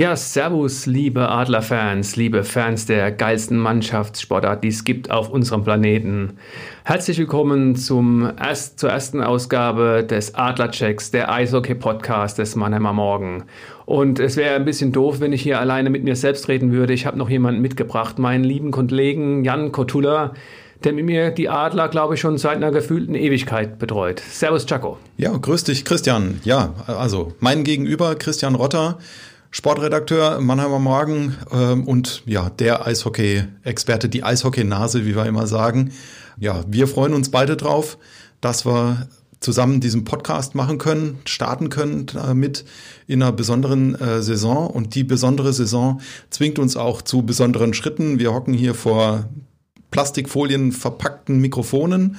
Ja, Servus, liebe Adlerfans, liebe Fans der geilsten Mannschaftssportart, die es gibt auf unserem Planeten. Herzlich willkommen zum erst, zur ersten Ausgabe des Adlerchecks, der Eishockey-Podcast des Mannheimer Morgen. Und es wäre ein bisschen doof, wenn ich hier alleine mit mir selbst reden würde. Ich habe noch jemanden mitgebracht, meinen lieben Kollegen Jan Kotula, der mit mir die Adler, glaube ich, schon seit einer gefühlten Ewigkeit betreut. Servus, Chaco. Ja, grüß dich, Christian. Ja, also mein Gegenüber, Christian Rotter. Sportredakteur Mannheimer Morgen ähm, und ja, der Eishockey-Experte, die Eishockey-Nase, wie wir immer sagen. Ja, wir freuen uns beide drauf, dass wir zusammen diesen Podcast machen können, starten können äh, mit in einer besonderen äh, Saison. Und die besondere Saison zwingt uns auch zu besonderen Schritten. Wir hocken hier vor Plastikfolien verpackten Mikrofonen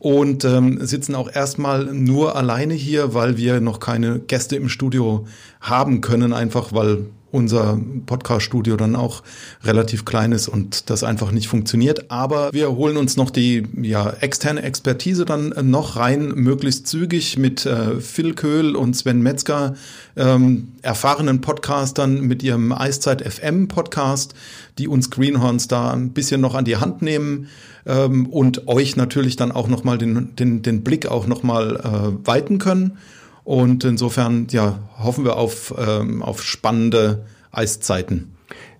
und ähm, sitzen auch erstmal nur alleine hier, weil wir noch keine Gäste im Studio haben können, einfach weil unser Podcast-Studio dann auch relativ klein ist und das einfach nicht funktioniert. Aber wir holen uns noch die ja, externe Expertise dann noch rein, möglichst zügig mit äh, Phil Köhl und Sven Metzger, ähm, erfahrenen Podcastern mit ihrem Eiszeit FM Podcast, die uns Greenhorns da ein bisschen noch an die Hand nehmen ähm, und euch natürlich dann auch nochmal den, den, den Blick auch nochmal äh, weiten können. Und insofern, ja, hoffen wir auf, ähm, auf spannende Eiszeiten.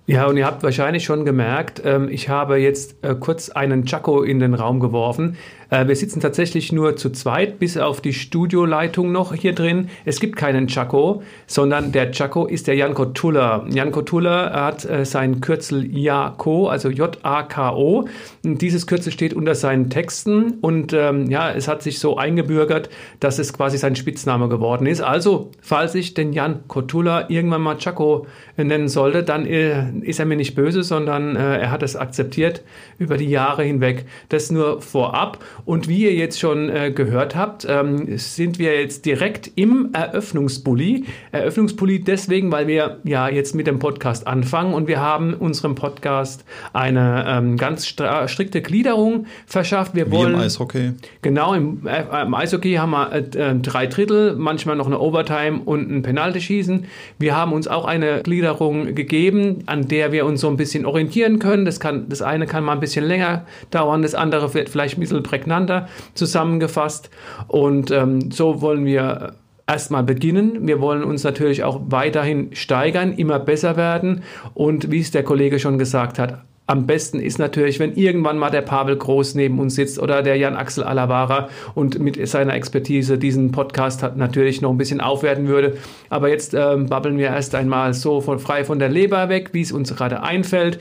Ja, und ihr habt wahrscheinlich schon gemerkt, ähm, ich habe jetzt äh, kurz einen Chaco in den Raum geworfen. Äh, wir sitzen tatsächlich nur zu zweit, bis auf die Studioleitung noch hier drin. Es gibt keinen Chaco, sondern der Chaco ist der Janko Tuller. Janko Tuller hat äh, sein Kürzel JAKO, also J-A-K-O. Dieses Kürzel steht unter seinen Texten und ähm, ja, es hat sich so eingebürgert, dass es quasi sein Spitzname geworden ist. Also, falls ich den Jan Kotula irgendwann mal Chaco nennen sollte, dann äh, ist er mir nicht böse, sondern äh, er hat es akzeptiert über die Jahre hinweg. Das nur vorab. Und wie ihr jetzt schon äh, gehört habt, ähm, sind wir jetzt direkt im Eröffnungsbully. Eröffnungsbully deswegen, weil wir ja jetzt mit dem Podcast anfangen und wir haben unserem Podcast eine ähm, ganz strikte Gliederung verschafft. Wir wie wollen, im Eishockey. Genau, im, äh, im Eishockey haben wir äh, äh, drei Drittel, manchmal noch eine Overtime und ein Penalty-Schießen. Wir haben uns auch eine Gliederung gegeben, an der wir uns so ein bisschen orientieren können. Das, kann, das eine kann mal ein bisschen länger dauern, das andere wird vielleicht ein bisschen prägnant prägnanter zusammengefasst. Und ähm, so wollen wir erstmal beginnen. Wir wollen uns natürlich auch weiterhin steigern, immer besser werden. Und wie es der Kollege schon gesagt hat, am besten ist natürlich, wenn irgendwann mal der Pavel Groß neben uns sitzt oder der Jan Axel Alavara und mit seiner Expertise diesen Podcast hat natürlich noch ein bisschen aufwerten würde. Aber jetzt ähm, babbeln wir erst einmal so von, frei von der Leber weg, wie es uns gerade einfällt.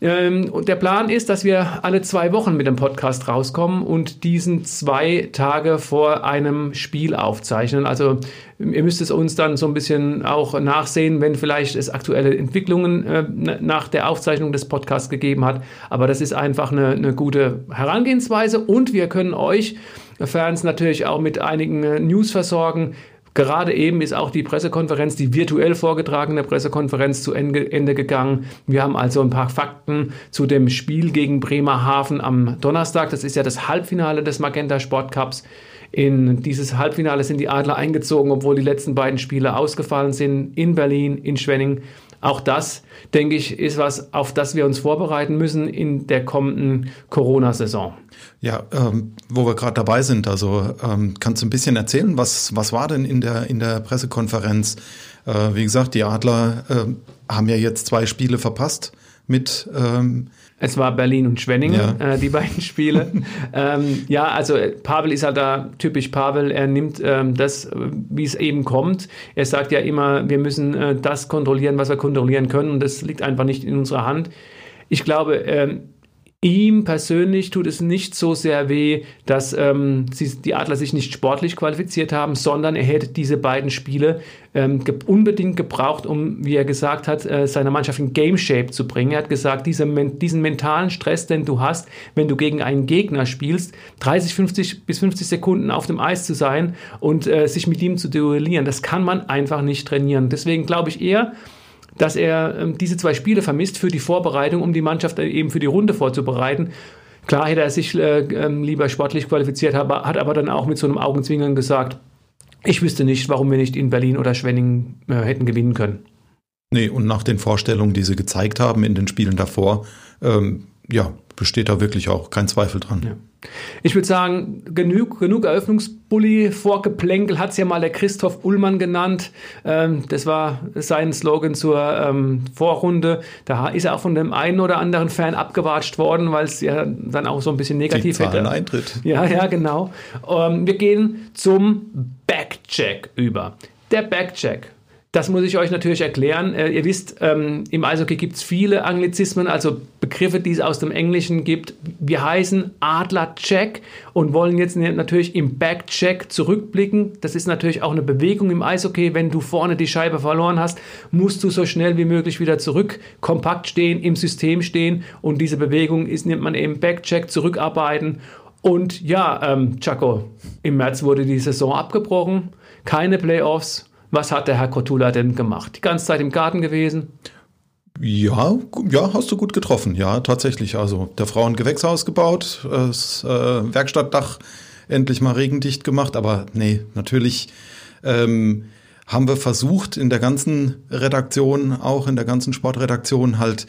Ähm, der Plan ist, dass wir alle zwei Wochen mit dem Podcast rauskommen und diesen zwei Tage vor einem Spiel aufzeichnen. Also ihr müsst es uns dann so ein bisschen auch nachsehen, wenn vielleicht es aktuelle Entwicklungen äh, nach der Aufzeichnung des Podcasts gegeben hat. Aber das ist einfach eine, eine gute Herangehensweise und wir können euch Fans natürlich auch mit einigen äh, News versorgen, Gerade eben ist auch die Pressekonferenz, die virtuell vorgetragene Pressekonferenz zu Ende gegangen. Wir haben also ein paar Fakten zu dem Spiel gegen Bremerhaven am Donnerstag. Das ist ja das Halbfinale des Magenta Sport Cups. In dieses Halbfinale sind die Adler eingezogen, obwohl die letzten beiden Spiele ausgefallen sind. In Berlin, in Schwenning. Auch das, denke ich, ist was, auf das wir uns vorbereiten müssen in der kommenden Corona-Saison. Ja, ähm, wo wir gerade dabei sind, also ähm, kannst du ein bisschen erzählen, was, was war denn in der, in der Pressekonferenz? Äh, wie gesagt, die Adler äh, haben ja jetzt zwei Spiele verpasst mit ähm, es war Berlin und Schwenningen, ja. äh, die beiden Spiele. ähm, ja, also äh, Pavel ist halt da typisch Pavel. Er nimmt ähm, das, äh, wie es eben kommt. Er sagt ja immer, wir müssen äh, das kontrollieren, was wir kontrollieren können. Und das liegt einfach nicht in unserer Hand. Ich glaube, ähm, Ihm persönlich tut es nicht so sehr weh, dass ähm, sie, die Adler sich nicht sportlich qualifiziert haben, sondern er hätte diese beiden Spiele ähm, ge unbedingt gebraucht, um, wie er gesagt hat, äh, seine Mannschaft in Game Shape zu bringen. Er hat gesagt, diese, diesen mentalen Stress, den du hast, wenn du gegen einen Gegner spielst, 30, 50 bis 50 Sekunden auf dem Eis zu sein und äh, sich mit ihm zu duellieren, das kann man einfach nicht trainieren. Deswegen glaube ich eher, dass er ähm, diese zwei Spiele vermisst für die Vorbereitung, um die Mannschaft eben für die Runde vorzubereiten. Klar hätte er sich äh, ähm, lieber sportlich qualifiziert, aber, hat aber dann auch mit so einem Augenzwinkern gesagt, ich wüsste nicht, warum wir nicht in Berlin oder Schwenning äh, hätten gewinnen können. Nee, und nach den Vorstellungen, die sie gezeigt haben in den Spielen davor, ähm, ja, besteht da wirklich auch kein Zweifel dran. Ja. Ich würde sagen, genug, genug Eröffnungsbully, Vorgeplänkel hat es ja mal der Christoph Ullmann genannt. Ähm, das war sein Slogan zur ähm, Vorrunde. Da ist er auch von dem einen oder anderen Fan abgewatscht worden, weil es ja dann auch so ein bisschen negativ Die hätte. Eintritt. Ja, ja, genau. Ähm, wir gehen zum Backcheck über. Der Backcheck das muss ich euch natürlich erklären. Äh, ihr wisst, ähm, im Eishockey gibt es viele Anglizismen, also Begriffe, die es aus dem Englischen gibt. Wir heißen Adler-Check und wollen jetzt natürlich im Back-Check zurückblicken. Das ist natürlich auch eine Bewegung im Eishockey. Wenn du vorne die Scheibe verloren hast, musst du so schnell wie möglich wieder zurück, kompakt stehen, im System stehen. Und diese Bewegung ist, nennt man eben Back-Check, zurückarbeiten. Und ja, ähm, Chaco, im März wurde die Saison abgebrochen. Keine Playoffs was hat der Herr Kotula denn gemacht? Die ganze Zeit im Garten gewesen? Ja, ja, hast du gut getroffen. Ja, tatsächlich. Also der Frau ein Gewächshaus gebaut, das äh, Werkstattdach endlich mal regendicht gemacht. Aber nee, natürlich ähm, haben wir versucht, in der ganzen Redaktion, auch in der ganzen Sportredaktion halt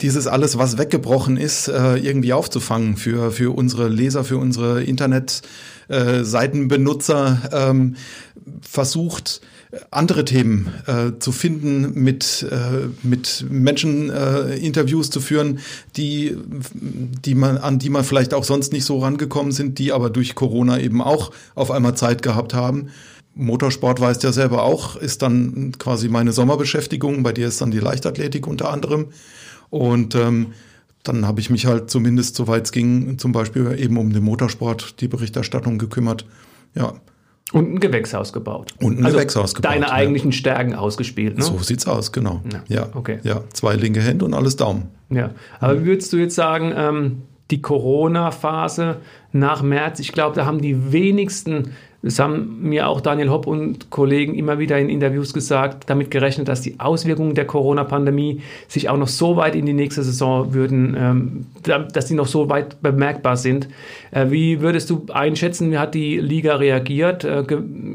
dieses alles, was weggebrochen ist, äh, irgendwie aufzufangen für, für unsere Leser, für unsere Internetseitenbenutzer, äh, ähm, versucht, andere Themen äh, zu finden, mit, äh, mit Menschen äh, Interviews zu führen, die, die man, an die man vielleicht auch sonst nicht so rangekommen sind, die aber durch Corona eben auch auf einmal Zeit gehabt haben. Motorsport weißt ja selber auch, ist dann quasi meine Sommerbeschäftigung. Bei dir ist dann die Leichtathletik unter anderem. Und ähm, dann habe ich mich halt zumindest, soweit es ging, zum Beispiel eben um den Motorsport, die Berichterstattung gekümmert. Ja. Und ein Gewächshaus gebaut. Und ein also Gewächshaus gebaut. Deine ja. eigentlichen Stärken ausgespielt, ne? So sieht's aus, genau. Ja, ja. okay. Ja, zwei linke Hände und alles Daumen. Ja, aber wie würdest du jetzt sagen, ähm, die Corona-Phase nach März, ich glaube, da haben die wenigsten das haben mir auch Daniel Hopp und Kollegen immer wieder in Interviews gesagt, damit gerechnet, dass die Auswirkungen der Corona-Pandemie sich auch noch so weit in die nächste Saison würden, ähm, dass die noch so weit bemerkbar sind. Äh, wie würdest du einschätzen, wie hat die Liga reagiert? Äh,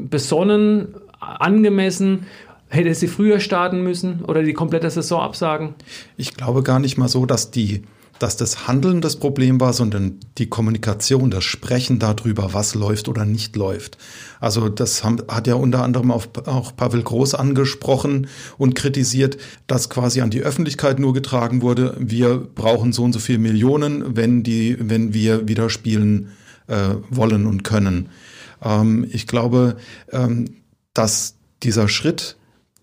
besonnen, angemessen Hätte sie früher starten müssen oder die komplette Saison absagen? Ich glaube gar nicht mal so, dass die dass das Handeln das Problem war, sondern die Kommunikation, das Sprechen darüber, was läuft oder nicht läuft. Also das hat ja unter anderem auch, Pavel Groß angesprochen und kritisiert, dass quasi an die Öffentlichkeit nur getragen wurde, wir brauchen so und so viel Millionen, wenn, die, wenn wir wieder spielen äh, wollen und können. Ähm, ich glaube, ähm, dass dieser Schritt,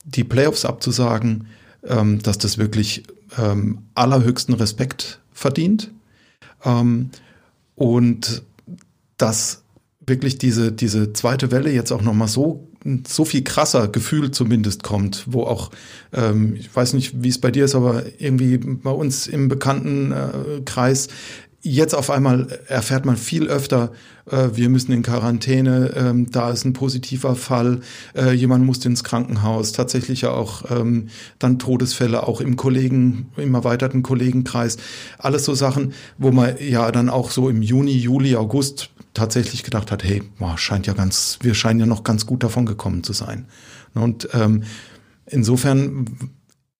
die Playoffs abzusagen, ähm, dass das wirklich ähm, allerhöchsten Respekt verdient. Ähm, und dass wirklich diese, diese zweite Welle jetzt auch nochmal so, so viel krasser Gefühl zumindest kommt, wo auch, ähm, ich weiß nicht, wie es bei dir ist, aber irgendwie bei uns im bekannten äh, Kreis Jetzt auf einmal erfährt man viel öfter, äh, wir müssen in Quarantäne, ähm, da ist ein positiver Fall, äh, jemand muss ins Krankenhaus, tatsächlich ja auch ähm, dann Todesfälle auch im Kollegen, im erweiterten Kollegenkreis. Alles so Sachen, wo man ja dann auch so im Juni, Juli, August tatsächlich gedacht hat, hey, boah, scheint ja ganz, wir scheinen ja noch ganz gut davon gekommen zu sein. Und ähm, insofern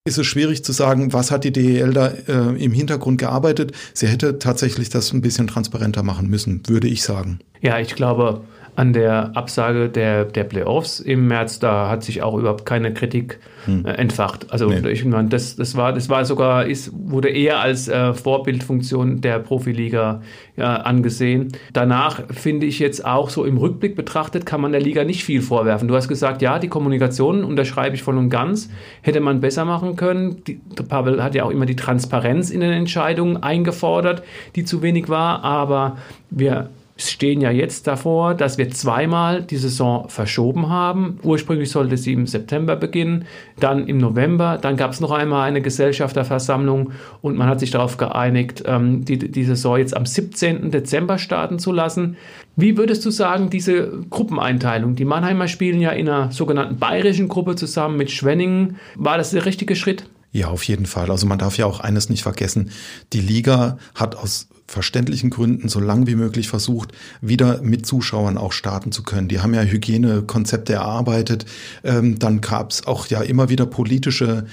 ist es schwierig zu sagen, was hat die DEL da äh, im Hintergrund gearbeitet. Sie hätte tatsächlich das ein bisschen transparenter machen müssen, würde ich sagen. Ja, ich glaube, an der Absage der, der Playoffs im März, da hat sich auch überhaupt keine Kritik hm. äh, entfacht. Also nee. ich meine, das, das war, das war sogar, ist, wurde eher als äh, Vorbildfunktion der Profiliga ja, angesehen. Danach finde ich jetzt auch so im Rückblick betrachtet, kann man der Liga nicht viel vorwerfen. Du hast gesagt, ja, die Kommunikation unterschreibe ich voll und ganz, hätte man besser machen können. Die, Pavel hat ja auch immer die Transparenz in den Entscheidungen eingefordert, die zu wenig war, aber wir stehen ja jetzt davor, dass wir zweimal die Saison verschoben haben. Ursprünglich sollte sie im September beginnen, dann im November, dann gab es noch einmal eine Gesellschafterversammlung und man hat sich darauf geeinigt, ähm, die, die Saison jetzt am 17. Dezember starten zu lassen. Wie würdest du sagen, diese Gruppeneinteilung? Die Mannheimer spielen ja in einer sogenannten bayerischen Gruppe zusammen mit Schwenningen. War das der richtige Schritt? Ja, auf jeden Fall. Also man darf ja auch eines nicht vergessen. Die Liga hat aus verständlichen Gründen so lang wie möglich versucht, wieder mit Zuschauern auch starten zu können. Die haben ja Hygienekonzepte erarbeitet. Ähm, dann gab es auch ja immer wieder politische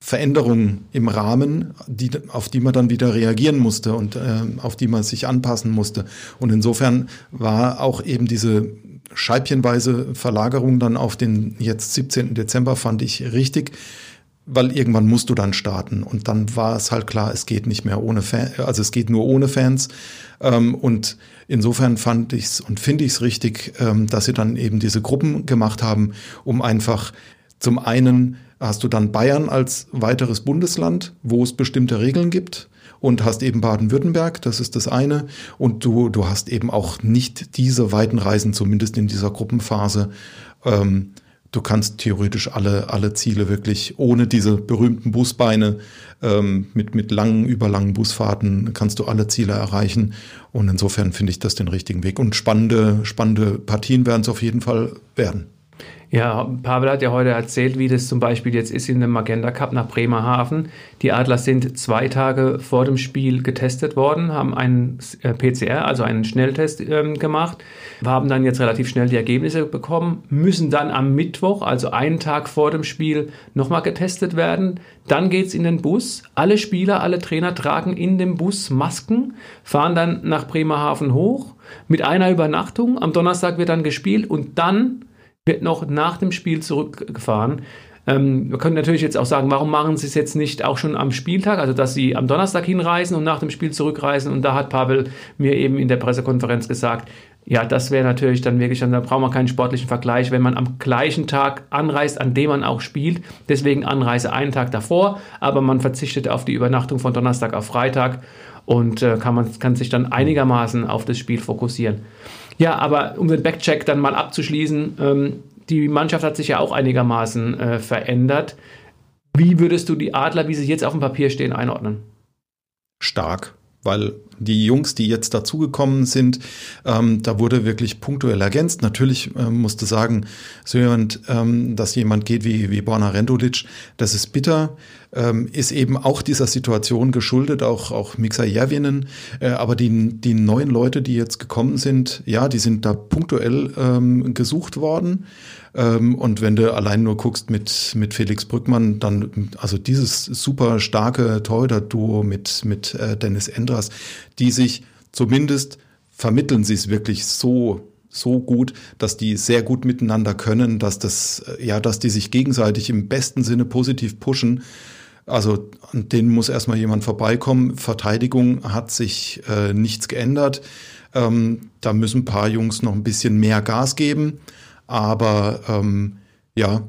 Veränderungen im Rahmen, die, auf die man dann wieder reagieren musste und äh, auf die man sich anpassen musste. Und insofern war auch eben diese scheibchenweise Verlagerung dann auf den jetzt 17. Dezember fand ich richtig, weil irgendwann musst du dann starten und dann war es halt klar, es geht nicht mehr ohne Fans, also es geht nur ohne Fans ähm, und insofern fand ich es und finde ich es richtig, ähm, dass sie dann eben diese Gruppen gemacht haben, um einfach zum einen hast du dann Bayern als weiteres Bundesland, wo es bestimmte Regeln gibt und hast eben Baden-Württemberg, das ist das eine. Und du, du hast eben auch nicht diese weiten Reisen, zumindest in dieser Gruppenphase. Ähm, du kannst theoretisch alle, alle Ziele wirklich ohne diese berühmten Busbeine ähm, mit, mit langen, überlangen Busfahrten kannst du alle Ziele erreichen. Und insofern finde ich das den richtigen Weg. Und spannende, spannende Partien werden es auf jeden Fall werden. Ja, Pavel hat ja heute erzählt, wie das zum Beispiel jetzt ist in dem Magenta Cup nach Bremerhaven. Die Adler sind zwei Tage vor dem Spiel getestet worden, haben einen äh, PCR, also einen Schnelltest ähm, gemacht, haben dann jetzt relativ schnell die Ergebnisse bekommen, müssen dann am Mittwoch, also einen Tag vor dem Spiel, nochmal getestet werden. Dann geht's in den Bus. Alle Spieler, alle Trainer tragen in dem Bus Masken, fahren dann nach Bremerhaven hoch mit einer Übernachtung. Am Donnerstag wird dann gespielt und dann wird noch nach dem Spiel zurückgefahren. Ähm, wir können natürlich jetzt auch sagen, warum machen sie es jetzt nicht auch schon am Spieltag, also dass sie am Donnerstag hinreisen und nach dem Spiel zurückreisen. Und da hat Pavel mir eben in der Pressekonferenz gesagt, ja, das wäre natürlich dann wirklich, dann braucht man keinen sportlichen Vergleich, wenn man am gleichen Tag anreist, an dem man auch spielt. Deswegen Anreise einen Tag davor, aber man verzichtet auf die Übernachtung von Donnerstag auf Freitag und äh, kann, man, kann sich dann einigermaßen auf das Spiel fokussieren. Ja, aber um den Backcheck dann mal abzuschließen, ähm, die Mannschaft hat sich ja auch einigermaßen äh, verändert. Wie würdest du die Adler, wie sie jetzt auf dem Papier stehen, einordnen? Stark, weil die Jungs, die jetzt dazugekommen sind, ähm, da wurde wirklich punktuell ergänzt. Natürlich ähm, musste sagen, so jemand, ähm, dass jemand geht wie, wie Borna Rendulic, das ist bitter, ähm, ist eben auch dieser Situation geschuldet, auch, auch Mixa Järvinen. Äh, aber die, die neuen Leute, die jetzt gekommen sind, ja, die sind da punktuell ähm, gesucht worden. Ähm, und wenn du allein nur guckst mit, mit Felix Brückmann, dann, also dieses super starke Torhüter-Duo mit, mit äh, Dennis Endras, die sich zumindest vermitteln sie es wirklich so so gut, dass die sehr gut miteinander können, dass das äh, ja, dass die sich gegenseitig im besten Sinne positiv pushen. Also an denen muss erstmal jemand vorbeikommen. Verteidigung hat sich äh, nichts geändert. Ähm, da müssen ein paar Jungs noch ein bisschen mehr Gas geben. Aber ähm, ja,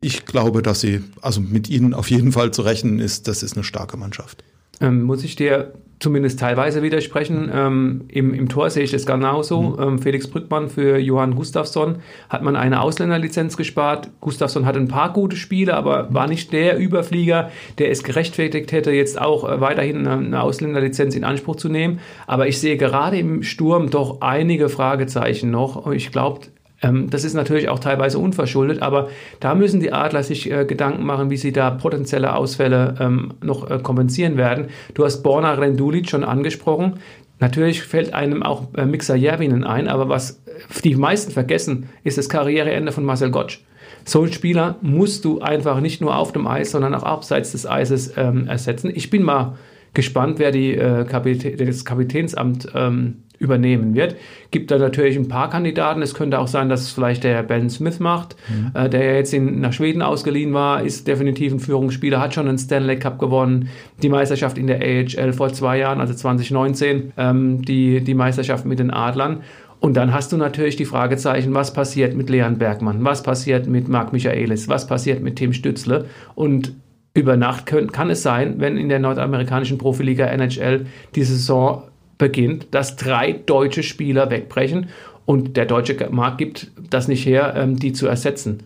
ich glaube, dass sie, also mit ihnen auf jeden Fall zu rechnen ist, das ist eine starke Mannschaft. Ähm, muss ich dir zumindest teilweise widersprechen. Ähm, im, Im Tor sehe ich das genauso. Mhm. Ähm, Felix Brückmann für Johann Gustafsson hat man eine Ausländerlizenz gespart. Gustafsson hat ein paar gute Spiele, aber war nicht der Überflieger, der es gerechtfertigt hätte, jetzt auch äh, weiterhin eine, Ausländerlizenz in Anspruch zu nehmen. Aber ich sehe gerade im Sturm doch einige Fragezeichen noch. Ich glaube, das ist natürlich auch teilweise unverschuldet, aber da müssen die Adler sich äh, Gedanken machen, wie sie da potenzielle Ausfälle ähm, noch äh, kompensieren werden. Du hast Borna Rendulic schon angesprochen. Natürlich fällt einem auch äh, Mixer Järvinen ein, aber was die meisten vergessen, ist das Karriereende von Marcel Gottsch. So einen Spieler musst du einfach nicht nur auf dem Eis, sondern auch abseits des Eises ähm, ersetzen. Ich bin mal gespannt, wer die, äh, Kapitä das Kapitänsamt ähm, übernehmen wird. Gibt da natürlich ein paar Kandidaten. Es könnte auch sein, dass es vielleicht der Ben Smith macht, mhm. äh, der ja jetzt in, nach Schweden ausgeliehen war, ist definitiv ein Führungsspieler, hat schon einen Stanley Cup gewonnen, die Meisterschaft in der AHL vor zwei Jahren, also 2019, ähm, die, die Meisterschaft mit den Adlern. Und dann hast du natürlich die Fragezeichen, was passiert mit Leon Bergmann, was passiert mit Marc Michaelis, was passiert mit Tim Stützle und über Nacht können, kann es sein, wenn in der nordamerikanischen Profiliga NHL die Saison beginnt, dass drei deutsche Spieler wegbrechen und der deutsche Markt gibt das nicht her, ähm, die zu ersetzen.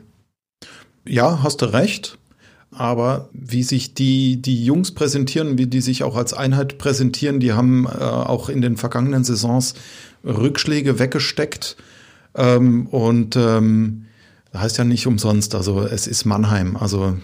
Ja, hast du recht. Aber wie sich die, die Jungs präsentieren, wie die sich auch als Einheit präsentieren, die haben äh, auch in den vergangenen Saisons Rückschläge weggesteckt. Ähm, und ähm, heißt ja nicht umsonst, also es ist Mannheim. Also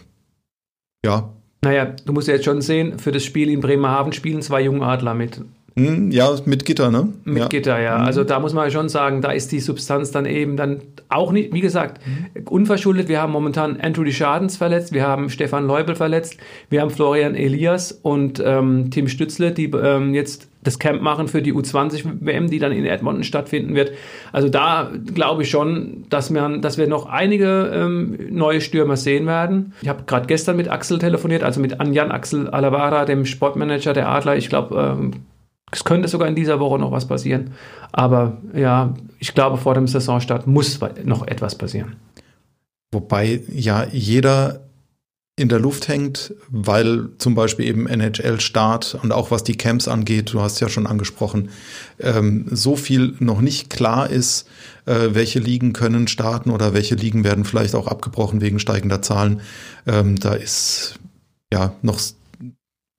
ja, Naja, du musst ja jetzt schon sehen, für das Spiel in Bremerhaven spielen zwei Jungadler mit. Hm, ja, mit Gitter, ne? Mit ja. Gitter, ja. Mhm. Also da muss man schon sagen, da ist die Substanz dann eben dann auch nicht, wie gesagt, unverschuldet. Wir haben momentan Andrew Schadens verletzt, wir haben Stefan Leubel verletzt, wir haben Florian Elias und ähm, Tim Stützle, die ähm, jetzt das Camp machen für die U20-WM, die dann in Edmonton stattfinden wird. Also da glaube ich schon, dass wir, dass wir noch einige ähm, neue Stürmer sehen werden. Ich habe gerade gestern mit Axel telefoniert, also mit Anjan Axel Alavara, dem Sportmanager der Adler. Ich glaube, ähm, es könnte sogar in dieser Woche noch was passieren. Aber ja, ich glaube, vor dem Saisonstart muss noch etwas passieren. Wobei ja jeder in der Luft hängt, weil zum Beispiel eben NHL-Start und auch was die Camps angeht, du hast ja schon angesprochen, ähm, so viel noch nicht klar ist, äh, welche Ligen können starten oder welche Ligen werden vielleicht auch abgebrochen wegen steigender Zahlen. Ähm, da ist ja noch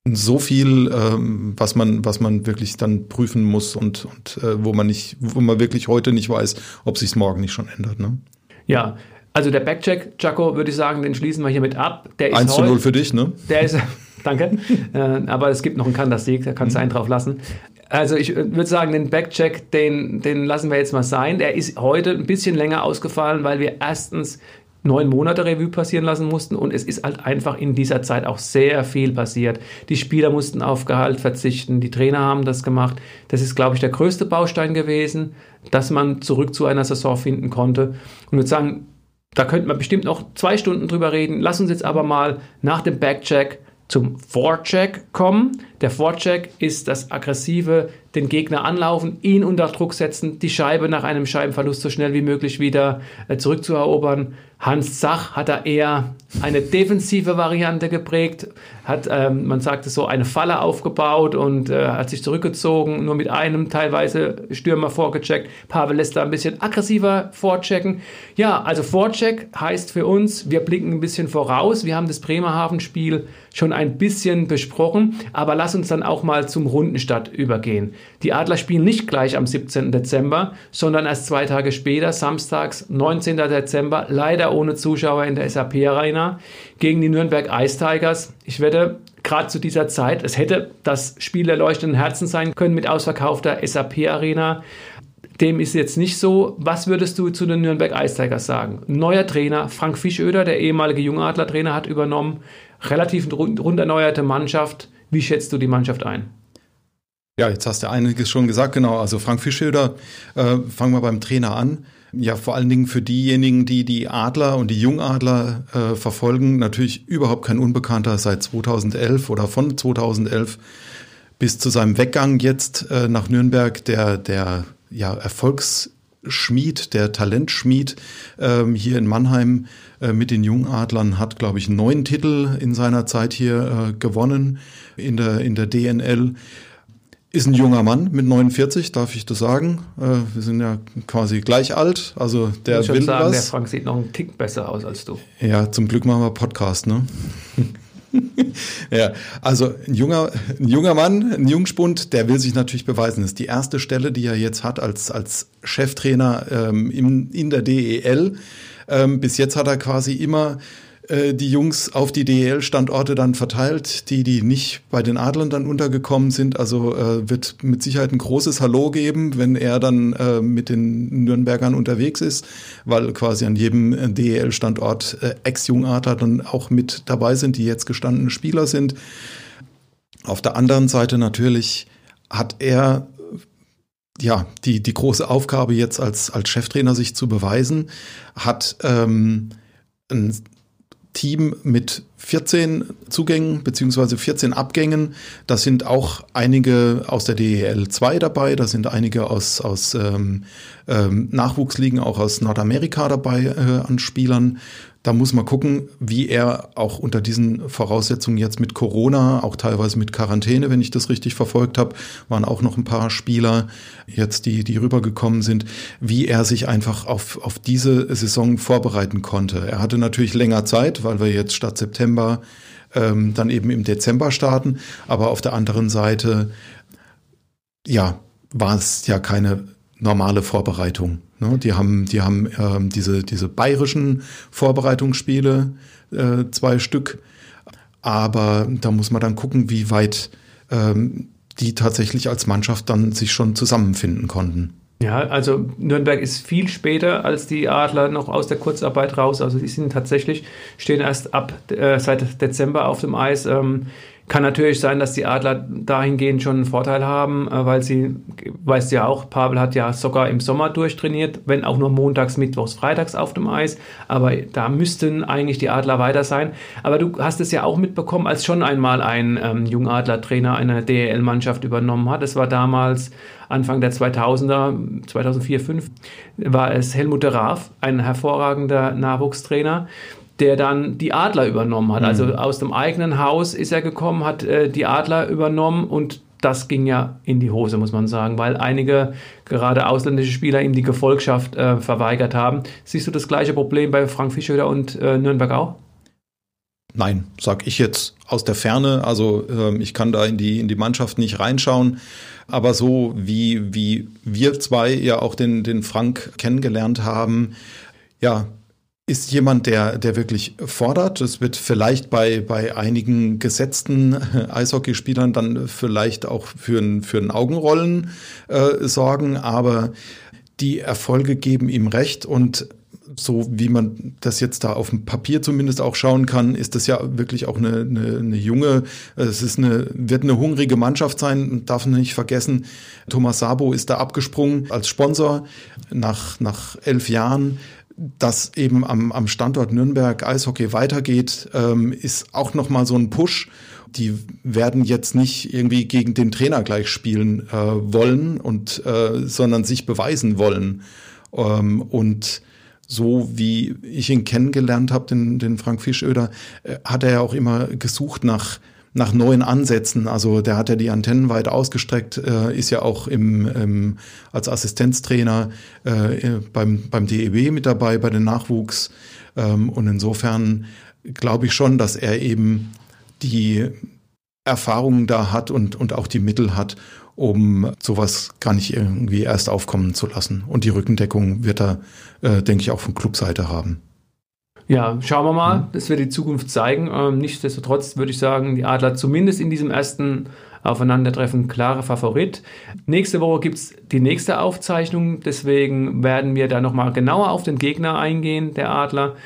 so viel, ähm, was man, was man wirklich dann prüfen muss und, und äh, wo man nicht, wo man wirklich heute nicht weiß, ob sich morgen nicht schon ändert. Ne? Ja, also der Backcheck, Jaco, würde ich sagen, den schließen wir hiermit ab. Der 1 zu 0 für dich, ne? Der ist, danke. äh, aber es gibt noch einen Kantersieg, da kannst du mhm. einen drauf lassen. Also ich äh, würde sagen, den Backcheck, den, den lassen wir jetzt mal sein. Der ist heute ein bisschen länger ausgefallen, weil wir erstens neun Monate Revue passieren lassen mussten und es ist halt einfach in dieser Zeit auch sehr viel passiert. Die Spieler mussten auf Gehalt verzichten, die Trainer haben das gemacht. Das ist, glaube ich, der größte Baustein gewesen, dass man zurück zu einer Saison finden konnte. Und würde sagen, da könnte man bestimmt noch zwei Stunden drüber reden. Lass uns jetzt aber mal nach dem Backcheck zum Forecheck kommen. Der Forecheck ist das aggressive, den Gegner anlaufen, ihn unter Druck setzen, die Scheibe nach einem Scheibenverlust so schnell wie möglich wieder äh, zurückzuerobern. Hans Zach hat da eher eine defensive Variante geprägt, hat, ähm, man sagt es so, eine Falle aufgebaut und äh, hat sich zurückgezogen, nur mit einem teilweise Stürmer vorgecheckt. Pavel lässt da ein bisschen aggressiver vorchecken. Ja, also Vorcheck heißt für uns, wir blicken ein bisschen voraus. Wir haben das Bremerhaven-Spiel schon ein bisschen besprochen, aber lass uns dann auch mal zum Rundenstart übergehen. Die Adler spielen nicht gleich am 17. Dezember, sondern erst zwei Tage später, samstags, 19. Dezember, leider ohne Zuschauer in der SAP Arena, gegen die Nürnberg Ice Tigers. Ich werde gerade zu dieser Zeit, es hätte das Spiel der leuchtenden Herzen sein können mit ausverkaufter SAP Arena. Dem ist jetzt nicht so. Was würdest du zu den Nürnberg Ice Tigers sagen? Neuer Trainer, Frank Fischöder, der ehemalige Jungadler-Trainer, hat übernommen. Relativ rund erneuerte Mannschaft. Wie schätzt du die Mannschaft ein? Ja, jetzt hast du einiges schon gesagt, genau. Also Frank Fischöder, äh, fangen wir beim Trainer an. Ja, vor allen Dingen für diejenigen, die die Adler und die Jungadler äh, verfolgen, natürlich überhaupt kein Unbekannter seit 2011 oder von 2011 bis zu seinem Weggang jetzt äh, nach Nürnberg, der, der ja, Erfolgsschmied, der Talentschmied ähm, hier in Mannheim äh, mit den Jungadlern hat, glaube ich, neun Titel in seiner Zeit hier äh, gewonnen in der, in der DNL. Ist ein junger Mann mit 49, darf ich das sagen. Äh, wir sind ja quasi gleich alt. Also der ich will sagen, was. Der Frank sieht noch einen Tick besser aus als du. Ja, zum Glück machen wir Podcast, ne? ja, also ein junger, ein junger Mann, ein Jungspund, der will sich natürlich beweisen. Das ist die erste Stelle, die er jetzt hat als, als Cheftrainer ähm, im, in der DEL. Ähm, bis jetzt hat er quasi immer äh, die Jungs auf die DEL-Standorte dann verteilt, die, die nicht bei den Adlern dann untergekommen sind. Also äh, wird mit Sicherheit ein großes Hallo geben, wenn er dann äh, mit den Nürnbergern unterwegs ist, weil quasi an jedem äh, DEL-Standort äh, Ex-Jungadler dann auch mit dabei sind, die jetzt gestandene Spieler sind. Auf der anderen Seite natürlich hat er ja, die, die große Aufgabe jetzt als, als Cheftrainer sich zu beweisen, hat ähm, ein Team mit 14 Zugängen beziehungsweise 14 Abgängen. Da sind auch einige aus der DEL 2 dabei, da sind einige aus, aus ähm, ähm, Nachwuchsligen, auch aus Nordamerika dabei äh, an Spielern. Da muss man gucken, wie er auch unter diesen Voraussetzungen jetzt mit Corona, auch teilweise mit Quarantäne, wenn ich das richtig verfolgt habe, waren auch noch ein paar Spieler jetzt, die, die rübergekommen sind, wie er sich einfach auf, auf diese Saison vorbereiten konnte. Er hatte natürlich länger Zeit, weil wir jetzt statt September ähm, dann eben im Dezember starten, aber auf der anderen Seite, ja, war es ja keine normale Vorbereitung. Ne? Die haben, die haben ähm, diese, diese bayerischen Vorbereitungsspiele, äh, zwei Stück. Aber da muss man dann gucken, wie weit ähm, die tatsächlich als Mannschaft dann sich schon zusammenfinden konnten. Ja, also Nürnberg ist viel später als die Adler noch aus der Kurzarbeit raus. Also die sind tatsächlich, stehen erst ab äh, seit Dezember auf dem Eis. Ähm, kann natürlich sein, dass die Adler dahingehend schon einen Vorteil haben, äh, weil sie, weißt ja auch, Pavel hat ja sogar im Sommer durchtrainiert, wenn auch nur montags, mittwochs, freitags auf dem Eis. Aber da müssten eigentlich die Adler weiter sein. Aber du hast es ja auch mitbekommen, als schon einmal ein ähm, Jungadler-Trainer eine DEL-Mannschaft übernommen hat. Es war damals Anfang der 2000er, 2004, 2005, war es Helmut de Raaf, ein hervorragender Nachwuchstrainer der dann die Adler übernommen hat. Also mhm. Also aus dem eigenen Haus ist er gekommen, hat äh, die Adler übernommen und das ging ja in die Hose, muss man sagen, weil einige gerade ausländische Spieler ihm die Gefolgschaft äh, verweigert haben. Siehst du das gleiche Problem bei Frank Fischöder und äh, Nürnberg auch? Nein, sag ich jetzt aus der Ferne. Also äh, ich kann da in die, in die Mannschaft nicht reinschauen. Aber so wie, wie wir zwei ja auch den, den Frank kennengelernt haben, ja, ist jemand, der, der wirklich fordert. Das wird vielleicht bei, bei einigen gesetzten Eishockeyspielern dann vielleicht auch für ein, für ein Augenrollen äh, sorgen, aber die Erfolge geben ihm recht und so wie man das jetzt da auf dem Papier zumindest auch schauen kann, ist das ja wirklich auch eine, eine, eine junge, es ist eine, wird eine hungrige Mannschaft sein, darf man nicht vergessen. Thomas Sabo ist da abgesprungen als Sponsor nach, nach elf Jahren dass eben am, am Standort Nürnberg Eishockey weitergeht, ähm, ist auch nochmal so ein Push. Die werden jetzt nicht irgendwie gegen den Trainer gleich spielen äh, wollen und äh, sondern sich beweisen wollen. Ähm, und so wie ich ihn kennengelernt habe, den, den Frank Fischöder, äh, hat er ja auch immer gesucht nach nach neuen Ansätzen. Also der hat ja die Antennen weit ausgestreckt, äh, ist ja auch im, im als Assistenztrainer äh, beim, beim DEB mit dabei, bei den Nachwuchs. Ähm, und insofern glaube ich schon, dass er eben die Erfahrungen da hat und, und auch die Mittel hat, um sowas gar nicht irgendwie erst aufkommen zu lassen. Und die Rückendeckung wird er, äh, denke ich, auch von Clubseite haben. Ja, schauen wir mal. Mhm. Das wird die Zukunft zeigen. Ähm, nichtsdestotrotz würde ich sagen, die Adler zumindest in diesem ersten Aufeinandertreffen klare Favorit. Nächste Woche gibt es die nächste Aufzeichnung. Deswegen werden wir da nochmal genauer auf den Gegner eingehen, der Adler,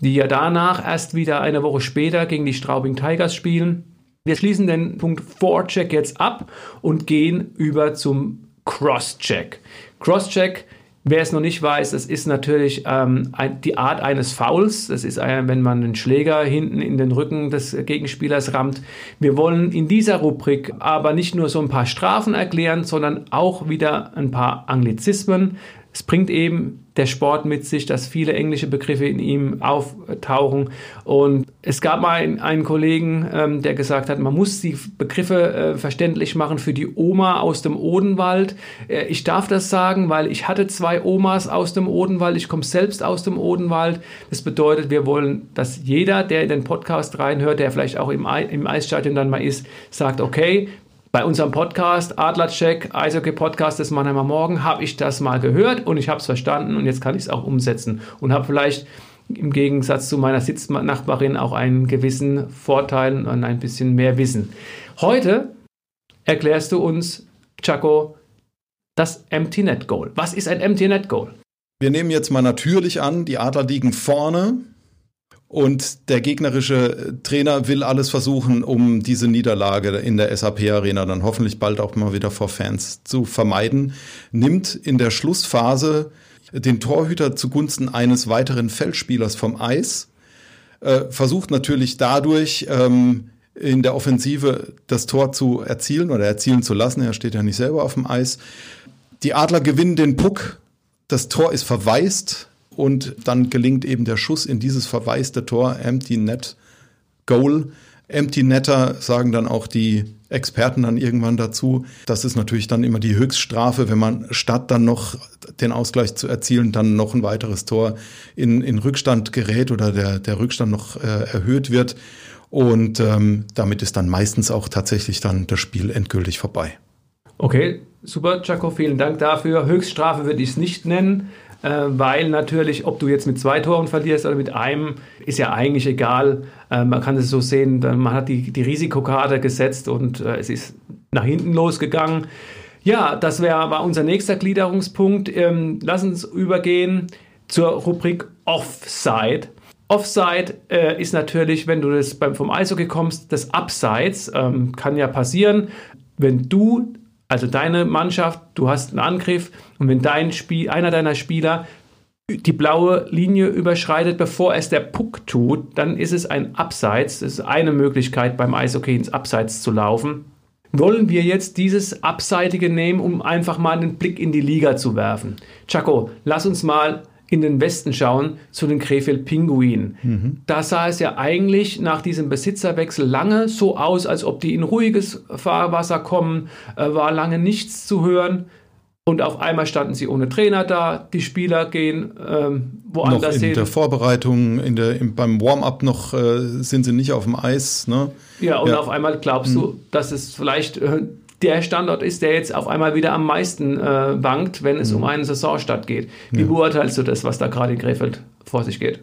die ja danach erst wieder eine Woche später gegen die Straubing Tigers spielen. Wir schließen den Punkt Forecheck jetzt ab und gehen über zum Crosscheck. Crosscheck Wer es noch nicht weiß, das ist natürlich ähm, die Art eines Fouls. Das ist, wenn man einen Schläger hinten in den Rücken des Gegenspielers rammt. Wir wollen in dieser Rubrik aber nicht nur so ein paar Strafen erklären, sondern auch wieder ein paar Anglizismen. Es bringt eben der Sport mit sich, dass viele englische Begriffe in ihm auftauchen. Und es gab mal einen, Kollegen, ähm, der gesagt hat, man muss die Begriffe äh, verständlich machen für die Oma aus dem Odenwald. Äh, ich darf das sagen, weil ich hatte zwei Omas aus dem Odenwald. Ich komme selbst aus dem Odenwald. Das bedeutet, wir wollen, dass jeder, der in den Podcast reinhört, der vielleicht auch im, im Eisstadion dann mal ist, sagt, okay, bei unserem Podcast Adlercheck, Eishockey Podcast des Mannheimer Morgen, habe ich das mal gehört und ich habe es verstanden und jetzt kann ich es auch umsetzen und habe vielleicht im Gegensatz zu meiner Sitznachbarin auch einen gewissen Vorteil und ein bisschen mehr Wissen. Heute erklärst du uns, Chaco, das Empty Net Goal. Was ist ein Empty Net Goal? Wir nehmen jetzt mal natürlich an, die Adler liegen vorne und der gegnerische Trainer will alles versuchen, um diese Niederlage in der SAP-Arena dann hoffentlich bald auch mal wieder vor Fans zu vermeiden. Nimmt in der Schlussphase den Torhüter zugunsten eines weiteren Feldspielers vom Eis, äh, versucht natürlich dadurch ähm, in der Offensive das Tor zu erzielen oder erzielen zu lassen. Er steht ja nicht selber auf dem Eis. Die Adler gewinnen den Puck. Das Tor ist verwaist und dann gelingt eben der Schuss in dieses verwaiste Tor, Empty Net Goal. Empty Netter sagen dann auch die Experten dann irgendwann dazu. Das ist natürlich dann immer die Höchststrafe, wenn man statt dann noch den Ausgleich zu erzielen, dann noch ein weiteres Tor in, in Rückstand gerät oder der, der Rückstand noch äh, erhöht wird. Und ähm, damit ist dann meistens auch tatsächlich dann das Spiel endgültig vorbei. Okay, super, Jaco, vielen Dank dafür. Höchststrafe würde ich es nicht nennen. Äh, weil natürlich, ob du jetzt mit zwei Toren verlierst oder mit einem, ist ja eigentlich egal. Äh, man kann es so sehen, man hat die, die Risikokarte gesetzt und äh, es ist nach hinten losgegangen. Ja, das wär, war unser nächster Gliederungspunkt. Ähm, lass uns übergehen zur Rubrik Offside. Offside äh, ist natürlich, wenn du das beim, vom Eishockey kommst, das Abseits. Ähm, kann ja passieren, wenn du, also deine Mannschaft, du hast einen Angriff und wenn dein Spiel, einer deiner Spieler die blaue Linie überschreitet, bevor es der Puck tut, dann ist es ein Abseits. Das ist eine Möglichkeit beim Eishockey ins Abseits zu laufen. Wollen wir jetzt dieses Abseitige nehmen, um einfach mal einen Blick in die Liga zu werfen? Chaco, lass uns mal in den Westen schauen, zu den Krefeld Pinguinen. Mhm. Da sah es ja eigentlich nach diesem Besitzerwechsel lange so aus, als ob die in ruhiges Fahrwasser kommen, äh, war lange nichts zu hören. Und auf einmal standen sie ohne Trainer da. Die Spieler gehen ähm, woanders noch in hin. der Vorbereitung, in der, im, beim Warm-up noch äh, sind sie nicht auf dem Eis. Ne? Ja, und ja. auf einmal glaubst mhm. du, dass es vielleicht äh, der Standort ist, der jetzt auf einmal wieder am meisten äh, wankt, wenn es mhm. um einen Saisonstart geht. Wie ja. beurteilst du das, was da gerade in Krefeld vor sich geht?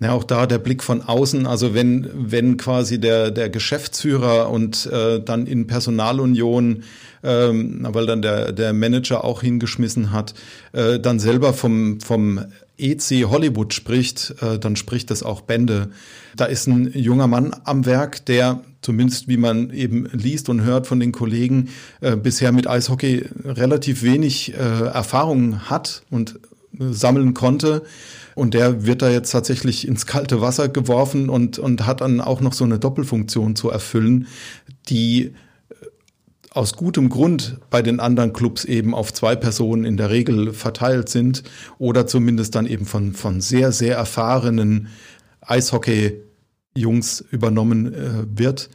Ja, auch da der Blick von außen, also wenn, wenn quasi der, der Geschäftsführer und äh, dann in Personalunion, ähm, weil dann der, der Manager auch hingeschmissen hat, äh, dann selber vom, vom EC Hollywood spricht, äh, dann spricht das auch Bände. Da ist ein junger Mann am Werk, der zumindest wie man eben liest und hört von den Kollegen, äh, bisher mit Eishockey relativ wenig äh, Erfahrung hat und äh, sammeln konnte. Und der wird da jetzt tatsächlich ins kalte Wasser geworfen und, und hat dann auch noch so eine Doppelfunktion zu erfüllen, die aus gutem Grund bei den anderen Clubs eben auf zwei Personen in der Regel verteilt sind oder zumindest dann eben von, von sehr, sehr erfahrenen Eishockey Jungs übernommen äh, wird,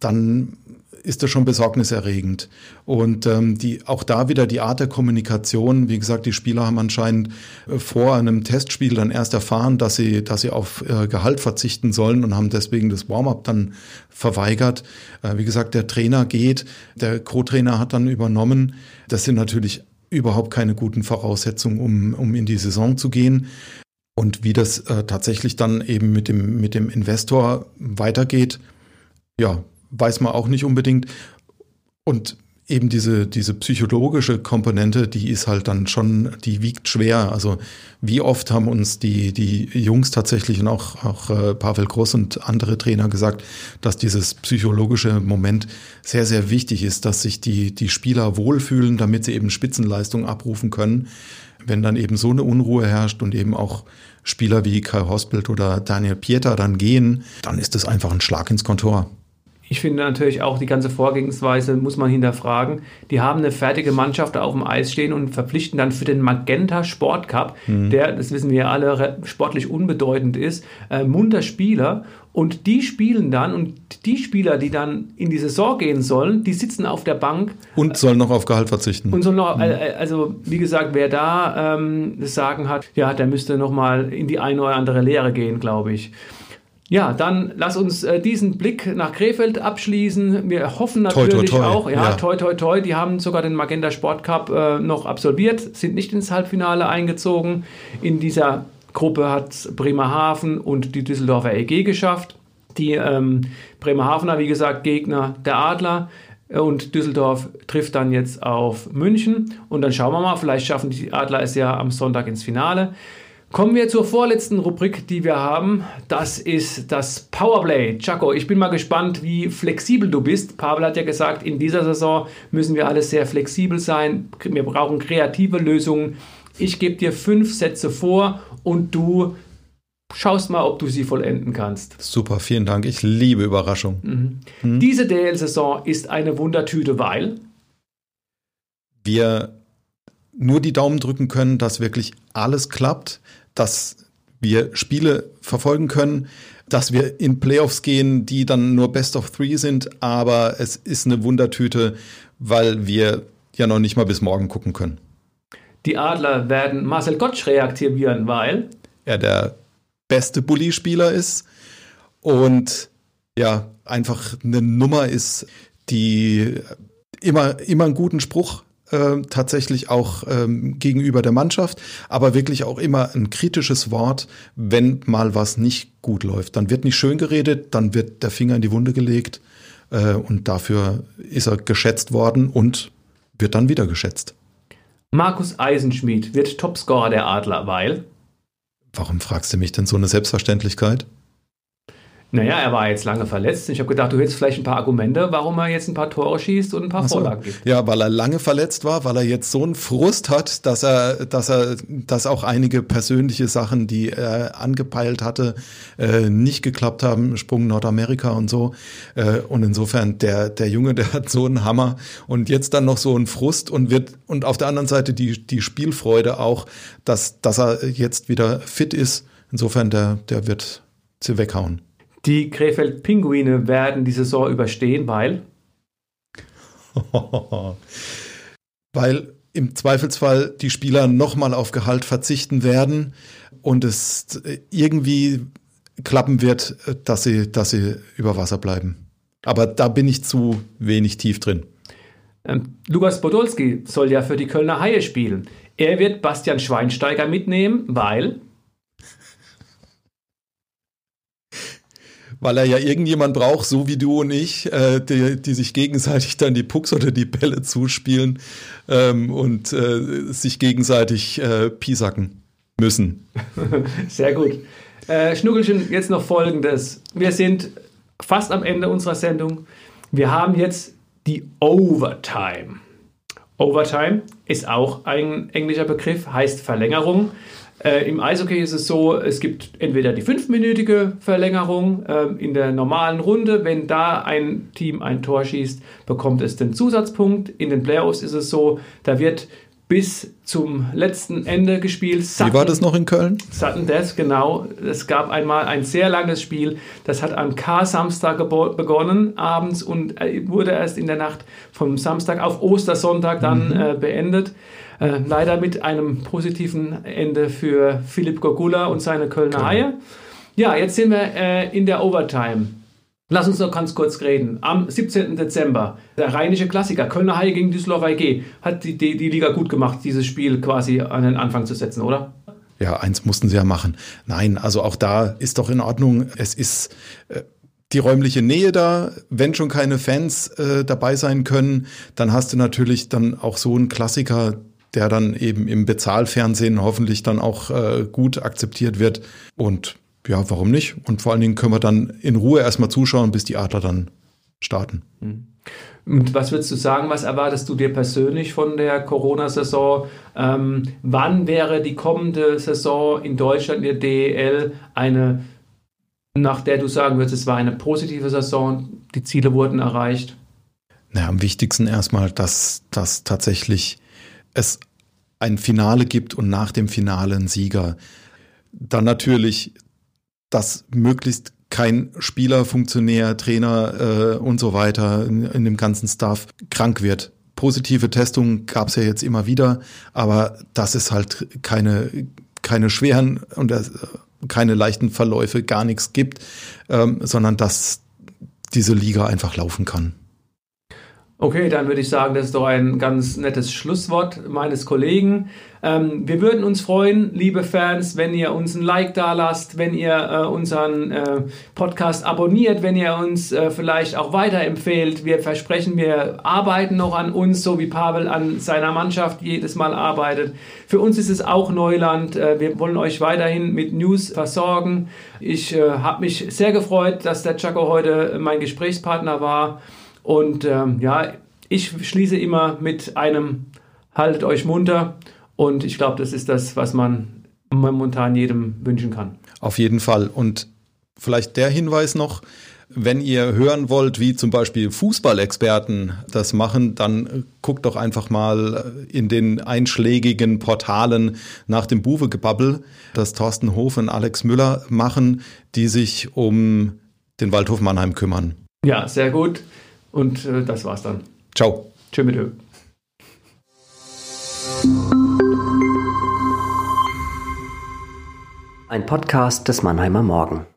dann ist das schon besorgniserregend. Und ähm, die, auch da wieder die Art der Kommunikation. Wie gesagt, die Spieler haben anscheinend äh, vor einem Testspiel dann erst erfahren, dass sie, dass sie auf äh, Gehalt verzichten sollen und haben deswegen das Warm-up dann verweigert. Äh, wie gesagt, der Trainer geht, der Co-Trainer hat dann übernommen. Das sind natürlich überhaupt keine guten Voraussetzungen, um, um in die Saison zu gehen. Und wie das äh, tatsächlich dann eben mit dem, mit dem Investor weitergeht, ja, weiß man auch nicht unbedingt. Und eben diese, diese psychologische Komponente, die ist halt dann schon, die wiegt schwer. Also wie oft haben uns die, die Jungs tatsächlich und auch, auch äh, Pavel Groß und andere Trainer gesagt, dass dieses psychologische Moment sehr, sehr wichtig ist, dass sich die, die Spieler wohlfühlen, damit sie eben Spitzenleistung abrufen können wenn dann eben so eine Unruhe herrscht und eben auch Spieler wie Kai Hospelt oder Daniel Pieter dann gehen, dann ist das einfach ein Schlag ins Kontor. Ich finde natürlich auch die ganze Vorgehensweise muss man hinterfragen. Die haben eine fertige Mannschaft auf dem Eis stehen und verpflichten dann für den Magenta Sport Cup, mhm. der, das wissen wir alle, sportlich unbedeutend ist, äh, munter Spieler. Und die spielen dann und die Spieler, die dann in die Saison gehen sollen, die sitzen auf der Bank. Und sollen noch auf Gehalt verzichten. Und sollen noch, mhm. äh, also wie gesagt, wer da ähm, das Sagen hat, ja, der müsste nochmal in die eine oder andere Lehre gehen, glaube ich. Ja, dann lass uns äh, diesen Blick nach Krefeld abschließen. Wir hoffen natürlich toi, toi, toi. auch, ja, ja, toi, toi, toi, die haben sogar den Magenta Sport Cup äh, noch absolviert, sind nicht ins Halbfinale eingezogen. In dieser Gruppe hat Bremerhaven und die Düsseldorfer EG geschafft. Die ähm, Bremerhavener, wie gesagt, Gegner der Adler. Und Düsseldorf trifft dann jetzt auf München. Und dann schauen wir mal, vielleicht schaffen die Adler es ja am Sonntag ins Finale. Kommen wir zur vorletzten Rubrik, die wir haben. Das ist das Powerplay. Chaco, ich bin mal gespannt, wie flexibel du bist. Pavel hat ja gesagt, in dieser Saison müssen wir alles sehr flexibel sein. Wir brauchen kreative Lösungen. Ich gebe dir fünf Sätze vor und du schaust mal, ob du sie vollenden kannst. Super, vielen Dank. Ich liebe Überraschungen. Mhm. Mhm. Diese DL-Saison ist eine Wundertüte, weil wir nur die Daumen drücken können, dass wirklich alles klappt dass wir Spiele verfolgen können, dass wir in Playoffs gehen, die dann nur Best of Three sind, aber es ist eine Wundertüte, weil wir ja noch nicht mal bis morgen gucken können. Die Adler werden Marcel Gottsch reaktivieren, weil er der beste Bully-Spieler ist und ja, einfach eine Nummer ist, die immer, immer einen guten Spruch äh, tatsächlich auch ähm, gegenüber der Mannschaft, aber wirklich auch immer ein kritisches Wort, wenn mal was nicht gut läuft. Dann wird nicht schön geredet, dann wird der Finger in die Wunde gelegt äh, und dafür ist er geschätzt worden und wird dann wieder geschätzt. Markus Eisenschmidt wird Topscorer der Adler, weil? Warum fragst du mich denn so eine Selbstverständlichkeit? Naja, er war jetzt lange verletzt. Ich habe gedacht, du hättest vielleicht ein paar Argumente, warum er jetzt ein paar Tore schießt und ein paar so. Vorlagen gibt. Ja, weil er lange verletzt war, weil er jetzt so einen Frust hat, dass er, dass er, dass auch einige persönliche Sachen, die er angepeilt hatte, äh, nicht geklappt haben, Sprung Nordamerika und so. Äh, und insofern, der, der Junge, der hat so einen Hammer und jetzt dann noch so einen Frust und wird, und auf der anderen Seite die, die Spielfreude auch, dass, dass er jetzt wieder fit ist. Insofern, der, der wird sie weghauen. Die Krefeld Pinguine werden die Saison überstehen, weil? weil im Zweifelsfall die Spieler nochmal auf Gehalt verzichten werden und es irgendwie klappen wird, dass sie, dass sie über Wasser bleiben. Aber da bin ich zu wenig tief drin. Ähm, Lukas Podolski soll ja für die Kölner Haie spielen. Er wird Bastian Schweinsteiger mitnehmen, weil weil er ja irgendjemand braucht, so wie du und ich, äh, die, die sich gegenseitig dann die Pucks oder die Bälle zuspielen ähm, und äh, sich gegenseitig äh, piesacken müssen. Sehr gut. Äh, Schnuckelchen, jetzt noch Folgendes. Wir sind fast am Ende unserer Sendung. Wir haben jetzt die Overtime. Overtime ist auch ein englischer Begriff, heißt Verlängerung. Äh, Im Eishockey ist es so, es gibt entweder die fünfminütige Verlängerung äh, in der normalen Runde. Wenn da ein Team ein Tor schießt, bekommt es den Zusatzpunkt. In den Playoffs ist es so, da wird bis zum letzten Ende gespielt. Sutton, Wie war das noch in Köln? Sutton Death, genau. Es gab einmal ein sehr langes Spiel. Das hat am K-Samstag begonnen, abends, und äh, wurde erst in der Nacht vom Samstag auf Ostersonntag dann mhm. äh, beendet. Äh, leider mit einem positiven Ende für Philipp Gogula und seine Kölner genau. Haie. Ja, jetzt sind wir äh, in der Overtime. Lass uns noch ganz kurz reden. Am 17. Dezember, der rheinische Klassiker, Kölner Haie gegen Düsseldorfer EG, hat die, die, die Liga gut gemacht, dieses Spiel quasi an den Anfang zu setzen, oder? Ja, eins mussten sie ja machen. Nein, also auch da ist doch in Ordnung. Es ist äh, die räumliche Nähe da. Wenn schon keine Fans äh, dabei sein können, dann hast du natürlich dann auch so einen Klassiker, der dann eben im Bezahlfernsehen hoffentlich dann auch äh, gut akzeptiert wird. Und ja, warum nicht? Und vor allen Dingen können wir dann in Ruhe erstmal zuschauen, bis die Adler dann starten. Mhm. Und was würdest du sagen, was erwartest du dir persönlich von der Corona-Saison? Ähm, wann wäre die kommende Saison in Deutschland in der DEL eine, nach der du sagen würdest, es war eine positive Saison, die Ziele wurden erreicht? Naja, am wichtigsten erstmal, dass, dass tatsächlich es ein Finale gibt und nach dem Finale ein Sieger. Dann natürlich, dass möglichst kein Spieler, Funktionär, Trainer äh, und so weiter in, in, dem ganzen Staff krank wird. Positive Testungen gab es ja jetzt immer wieder, aber dass es halt keine, keine schweren und äh, keine leichten Verläufe, gar nichts gibt, ähm, sondern dass diese Liga einfach laufen kann. Okay, dann würde ich sagen, das ist doch ein ganz nettes Schlusswort meines Kollegen. Ähm, wir würden uns freuen, liebe Fans, wenn ihr uns ein Like da lasst, wenn ihr äh, unseren äh, Podcast abonniert, wenn ihr uns äh, vielleicht auch weiterempfehlt. Wir versprechen, wir arbeiten noch an uns, so wie Pavel an seiner Mannschaft jedes Mal arbeitet. Für uns ist es auch Neuland. Äh, wir wollen euch weiterhin mit News versorgen. Ich äh, habe mich sehr gefreut, dass der Chaco heute mein Gesprächspartner war. Und ähm, ja, ich schließe immer mit einem Haltet euch munter. Und ich glaube, das ist das, was man momentan jedem wünschen kann. Auf jeden Fall. Und vielleicht der Hinweis noch, wenn ihr hören wollt, wie zum Beispiel Fußballexperten das machen, dann guckt doch einfach mal in den einschlägigen Portalen nach dem Buwe-Gebabbel, das Thorsten Hof und Alex Müller machen, die sich um den Waldhof Mannheim kümmern. Ja, sehr gut. Und äh, das war's dann. Ciao. Tschö mit Ö. Ein Podcast des Mannheimer Morgen.